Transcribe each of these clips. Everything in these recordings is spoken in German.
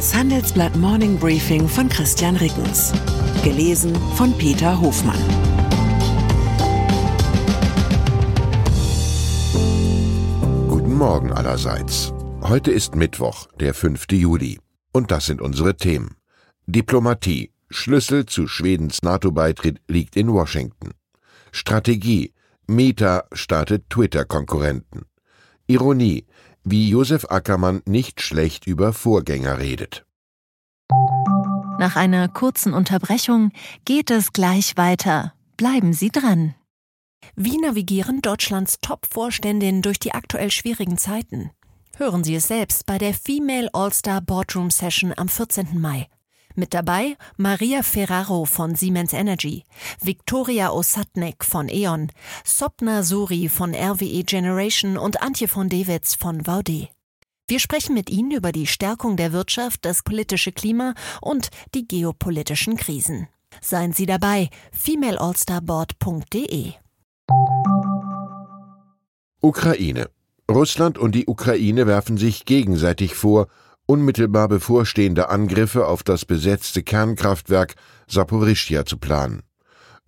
Das Handelsblatt Morning Briefing von Christian Rickens. Gelesen von Peter Hofmann. Guten Morgen allerseits. Heute ist Mittwoch, der 5. Juli. Und das sind unsere Themen. Diplomatie. Schlüssel zu Schwedens NATO-Beitritt liegt in Washington. Strategie. Meta startet Twitter-Konkurrenten. Ironie wie Josef Ackermann nicht schlecht über Vorgänger redet. Nach einer kurzen Unterbrechung geht es gleich weiter. Bleiben Sie dran. Wie navigieren Deutschlands Top-Vorständinnen durch die aktuell schwierigen Zeiten? Hören Sie es selbst bei der Female All-Star Boardroom Session am 14. Mai. Mit dabei Maria Ferraro von Siemens Energy, Viktoria Osatnek von E.ON, Sopna Suri von RWE Generation und Antje von Dewitz von VD. Wir sprechen mit Ihnen über die Stärkung der Wirtschaft, das politische Klima und die geopolitischen Krisen. Seien Sie dabei, femaleallstarboard.de. Ukraine. Russland und die Ukraine werfen sich gegenseitig vor, unmittelbar bevorstehende Angriffe auf das besetzte Kernkraftwerk Saporischschja zu planen.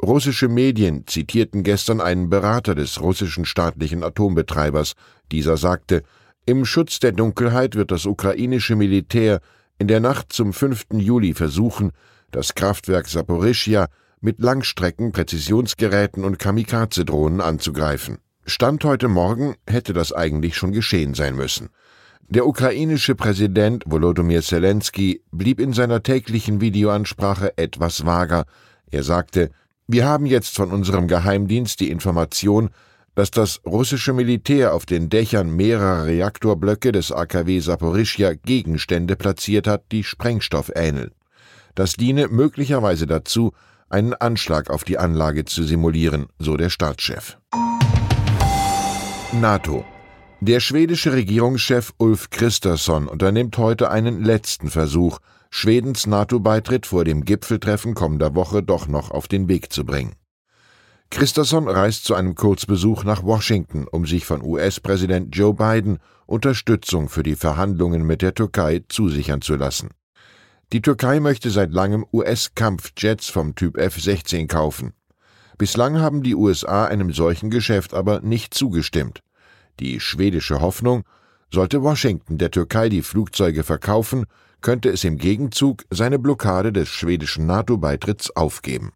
Russische Medien zitierten gestern einen Berater des russischen staatlichen Atombetreibers. Dieser sagte, im Schutz der Dunkelheit wird das ukrainische Militär in der Nacht zum 5. Juli versuchen, das Kraftwerk Saporischschja mit Langstrecken-Präzisionsgeräten und Kamikaze-Drohnen anzugreifen. Stand heute Morgen hätte das eigentlich schon geschehen sein müssen. Der ukrainische Präsident Volodymyr Zelensky blieb in seiner täglichen Videoansprache etwas vager. Er sagte, wir haben jetzt von unserem Geheimdienst die Information, dass das russische Militär auf den Dächern mehrerer Reaktorblöcke des AKW Saporischja Gegenstände platziert hat, die Sprengstoff ähneln. Das diene möglicherweise dazu, einen Anschlag auf die Anlage zu simulieren, so der Staatschef. NATO der schwedische Regierungschef Ulf Kristersson unternimmt heute einen letzten Versuch, Schwedens NATO-Beitritt vor dem Gipfeltreffen kommender Woche doch noch auf den Weg zu bringen. Kristersson reist zu einem Kurzbesuch nach Washington, um sich von US-Präsident Joe Biden Unterstützung für die Verhandlungen mit der Türkei zusichern zu lassen. Die Türkei möchte seit langem US-Kampfjets vom Typ F-16 kaufen. Bislang haben die USA einem solchen Geschäft aber nicht zugestimmt. Die schwedische Hoffnung, sollte Washington der Türkei die Flugzeuge verkaufen, könnte es im Gegenzug seine Blockade des schwedischen NATO-Beitritts aufgeben.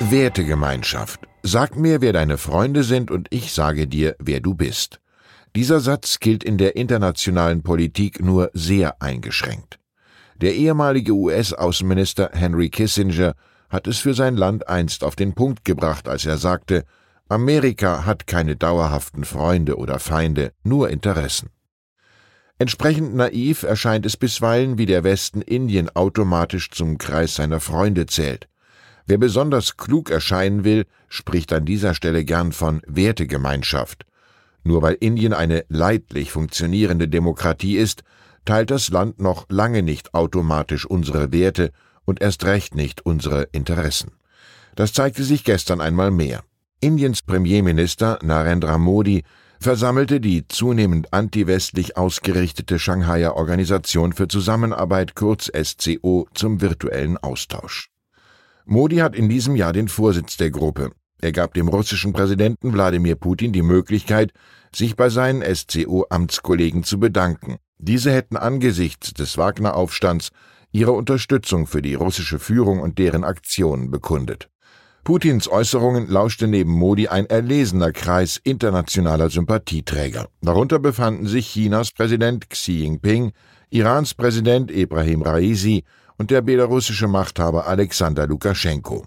Wertegemeinschaft. Sag mir, wer deine Freunde sind, und ich sage dir, wer du bist. Dieser Satz gilt in der internationalen Politik nur sehr eingeschränkt. Der ehemalige US-Außenminister Henry Kissinger hat es für sein Land einst auf den Punkt gebracht, als er sagte, Amerika hat keine dauerhaften Freunde oder Feinde, nur Interessen. Entsprechend naiv erscheint es bisweilen, wie der Westen Indien automatisch zum Kreis seiner Freunde zählt. Wer besonders klug erscheinen will, spricht an dieser Stelle gern von Wertegemeinschaft. Nur weil Indien eine leidlich funktionierende Demokratie ist, teilt das Land noch lange nicht automatisch unsere Werte und erst recht nicht unsere Interessen. Das zeigte sich gestern einmal mehr. Indiens Premierminister Narendra Modi versammelte die zunehmend antiwestlich ausgerichtete Shanghaier Organisation für Zusammenarbeit kurz SCO zum virtuellen Austausch. Modi hat in diesem Jahr den Vorsitz der Gruppe. Er gab dem russischen Präsidenten Wladimir Putin die Möglichkeit, sich bei seinen SCO-Amtskollegen zu bedanken. Diese hätten angesichts des Wagner-Aufstands ihre Unterstützung für die russische Führung und deren Aktionen bekundet. Putins Äußerungen lauschte neben Modi ein erlesener Kreis internationaler Sympathieträger. Darunter befanden sich Chinas Präsident Xi Jinping, Irans Präsident Ibrahim Raisi und der belarussische Machthaber Alexander Lukaschenko.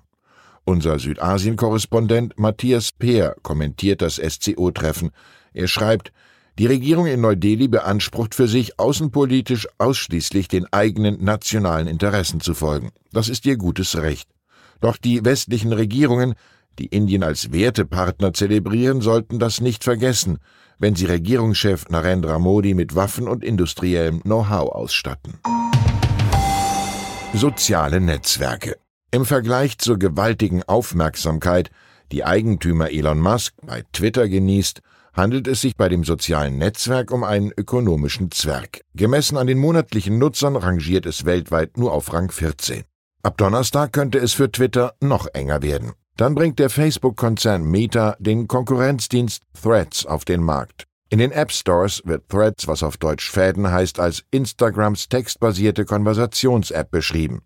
Unser Südasien-Korrespondent Matthias Peer kommentiert das SCO-Treffen. Er schreibt, die Regierung in Neu-Delhi beansprucht für sich, außenpolitisch ausschließlich den eigenen nationalen Interessen zu folgen. Das ist ihr gutes Recht. Doch die westlichen Regierungen, die Indien als Wertepartner zelebrieren, sollten das nicht vergessen, wenn sie Regierungschef Narendra Modi mit Waffen und industriellem Know-how ausstatten. Soziale Netzwerke. Im Vergleich zur gewaltigen Aufmerksamkeit, die Eigentümer Elon Musk bei Twitter genießt, handelt es sich bei dem sozialen Netzwerk um einen ökonomischen Zwerg. Gemessen an den monatlichen Nutzern rangiert es weltweit nur auf Rang 14. Ab Donnerstag könnte es für Twitter noch enger werden. Dann bringt der Facebook-Konzern Meta den Konkurrenzdienst Threads auf den Markt. In den App Stores wird Threads, was auf Deutsch Fäden heißt, als Instagrams textbasierte Konversations-App beschrieben.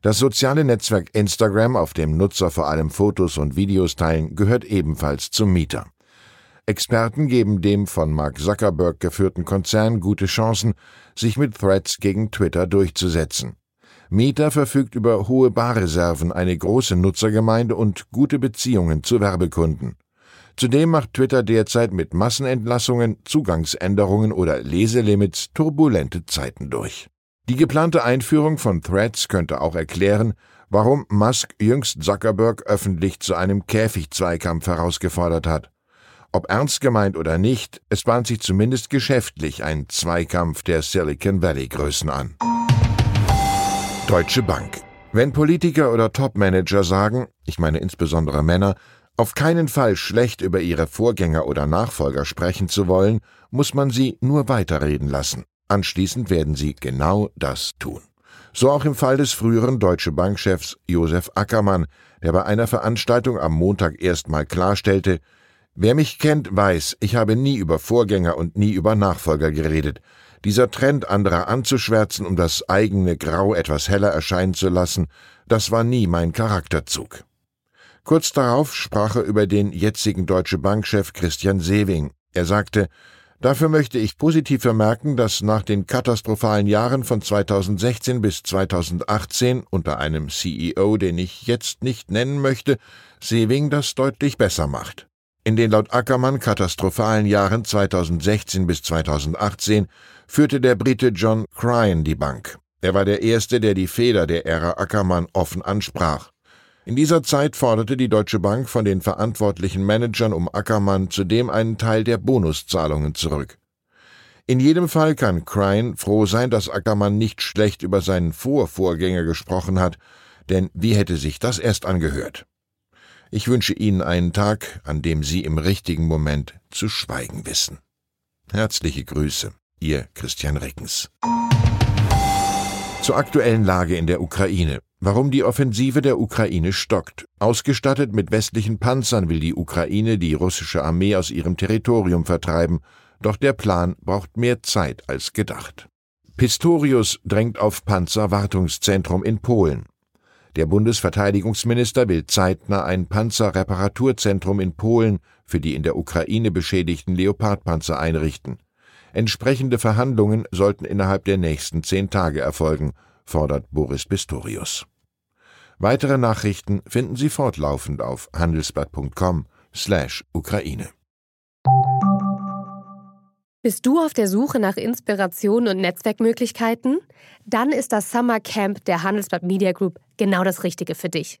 Das soziale Netzwerk Instagram, auf dem Nutzer vor allem Fotos und Videos teilen, gehört ebenfalls zum Mieter. Experten geben dem von Mark Zuckerberg geführten Konzern gute Chancen, sich mit Threads gegen Twitter durchzusetzen. Meta verfügt über hohe Barreserven, eine große Nutzergemeinde und gute Beziehungen zu Werbekunden. Zudem macht Twitter derzeit mit Massenentlassungen, Zugangsänderungen oder Leselimits turbulente Zeiten durch. Die geplante Einführung von Threads könnte auch erklären, warum Musk jüngst Zuckerberg öffentlich zu einem Käfigzweikampf herausgefordert hat. Ob ernst gemeint oder nicht, es bahnt sich zumindest geschäftlich ein Zweikampf der Silicon Valley Größen an. Deutsche Bank. Wenn Politiker oder Topmanager sagen, ich meine insbesondere Männer, auf keinen Fall schlecht über ihre Vorgänger oder Nachfolger sprechen zu wollen, muss man sie nur weiterreden lassen. Anschließend werden sie genau das tun. So auch im Fall des früheren Deutsche Bankchefs Josef Ackermann, der bei einer Veranstaltung am Montag erstmal klarstellte, Wer mich kennt, weiß, ich habe nie über Vorgänger und nie über Nachfolger geredet. Dieser Trend, anderer anzuschwärzen, um das eigene Grau etwas heller erscheinen zu lassen, das war nie mein Charakterzug. Kurz darauf sprach er über den jetzigen Deutsche Bankchef Christian Sewing. Er sagte, Dafür möchte ich positiv vermerken, dass nach den katastrophalen Jahren von 2016 bis 2018 unter einem CEO, den ich jetzt nicht nennen möchte, Sewing das deutlich besser macht. In den laut Ackermann katastrophalen Jahren 2016 bis 2018 führte der Brite John Cryan die Bank. Er war der Erste, der die Fehler der Ära Ackermann offen ansprach. In dieser Zeit forderte die Deutsche Bank von den verantwortlichen Managern um Ackermann zudem einen Teil der Bonuszahlungen zurück. In jedem Fall kann Cryan froh sein, dass Ackermann nicht schlecht über seinen Vorvorgänger gesprochen hat, denn wie hätte sich das erst angehört? Ich wünsche Ihnen einen Tag, an dem Sie im richtigen Moment zu schweigen wissen. Herzliche Grüße, Ihr Christian Reckens. Zur aktuellen Lage in der Ukraine. Warum die Offensive der Ukraine stockt. Ausgestattet mit westlichen Panzern will die Ukraine die russische Armee aus ihrem Territorium vertreiben, doch der Plan braucht mehr Zeit als gedacht. Pistorius drängt auf Panzerwartungszentrum in Polen. Der Bundesverteidigungsminister will zeitnah ein Panzerreparaturzentrum in Polen für die in der Ukraine beschädigten Leopardpanzer einrichten. Entsprechende Verhandlungen sollten innerhalb der nächsten zehn Tage erfolgen, fordert Boris Pistorius. Weitere Nachrichten finden Sie fortlaufend auf handelsblatt.com slash Ukraine. Bist du auf der Suche nach Inspiration und Netzwerkmöglichkeiten? Dann ist das Summer Camp der Handelsblatt Media Group genau das Richtige für dich.